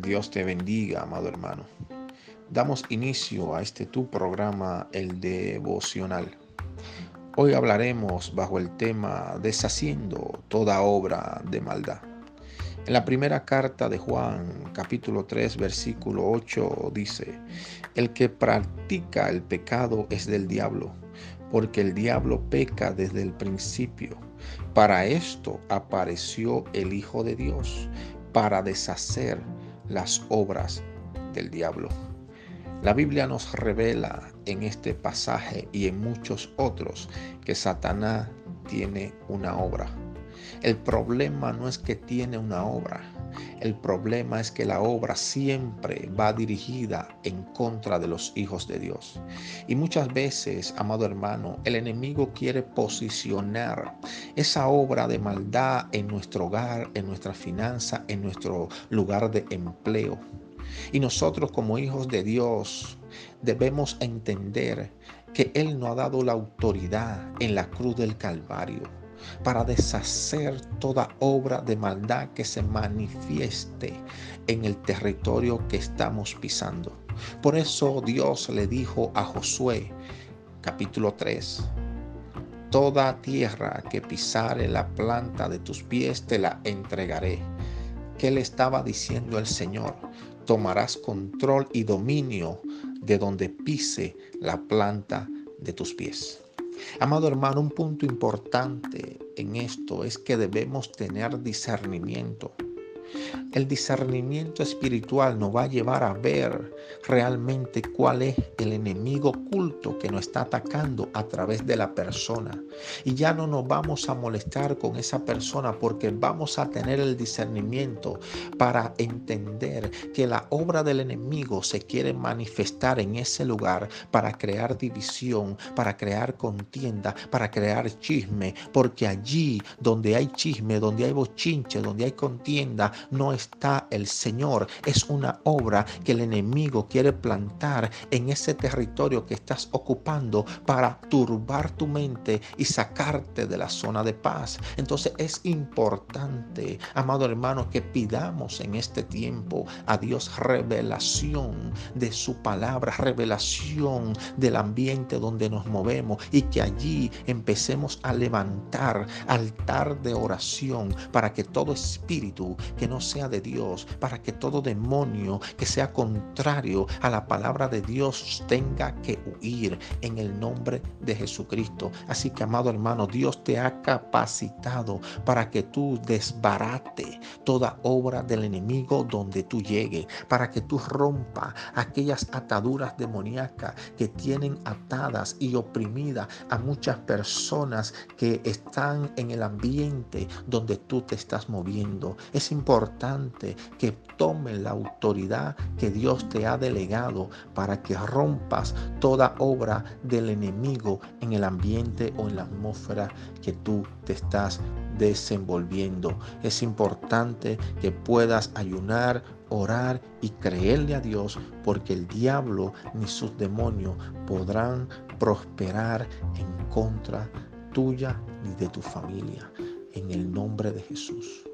Dios te bendiga, amado hermano. Damos inicio a este tu programa, el devocional. Hoy hablaremos bajo el tema deshaciendo toda obra de maldad. En la primera carta de Juan, capítulo 3, versículo 8, dice, El que practica el pecado es del diablo, porque el diablo peca desde el principio. Para esto apareció el Hijo de Dios, para deshacer las obras del diablo. La Biblia nos revela en este pasaje y en muchos otros que Satanás tiene una obra. El problema no es que tiene una obra, el problema es que la obra siempre va dirigida en contra de los hijos de Dios. Y muchas veces, amado hermano, el enemigo quiere posicionar esa obra de maldad en nuestro hogar, en nuestra finanza, en nuestro lugar de empleo. Y nosotros como hijos de Dios debemos entender que Él no ha dado la autoridad en la cruz del Calvario para deshacer toda obra de maldad que se manifieste en el territorio que estamos pisando. Por eso Dios le dijo a Josué, capítulo 3, Toda tierra que pisare la planta de tus pies te la entregaré. ¿Qué le estaba diciendo el Señor? Tomarás control y dominio de donde pise la planta de tus pies. Amado hermano, un punto importante en esto es que debemos tener discernimiento. El discernimiento espiritual nos va a llevar a ver realmente cuál es el enemigo oculto que nos está atacando a través de la persona. Y ya no nos vamos a molestar con esa persona porque vamos a tener el discernimiento para entender que la obra del enemigo se quiere manifestar en ese lugar para crear división, para crear contienda, para crear chisme, porque allí donde hay chisme, donde hay bochinche, donde hay contienda, no está el Señor. Es una obra que el enemigo quiere plantar en ese territorio que estás ocupando para turbar tu mente y sacarte de la zona de paz. Entonces es importante, amado hermano, que pidamos en este tiempo a Dios revelación de su palabra, revelación del ambiente donde nos movemos y que allí empecemos a levantar altar de oración para que todo espíritu que no sea de Dios, para que todo demonio que sea contrario a la palabra de Dios tenga que huir en el nombre de Jesucristo. Así que, amado hermano, Dios te ha capacitado para que tú desbarate toda obra del enemigo donde tú llegues, para que tú rompa aquellas ataduras demoníacas que tienen atadas y oprimidas a muchas personas que están en el ambiente donde tú te estás moviendo. Es importante que tome la autoridad que Dios te ha delegado para que rompas toda obra del enemigo en el ambiente o en la atmósfera que tú te estás desenvolviendo. Es importante que puedas ayunar, orar y creerle a Dios porque el diablo ni sus demonios podrán prosperar en contra tuya ni de tu familia. En el nombre de Jesús.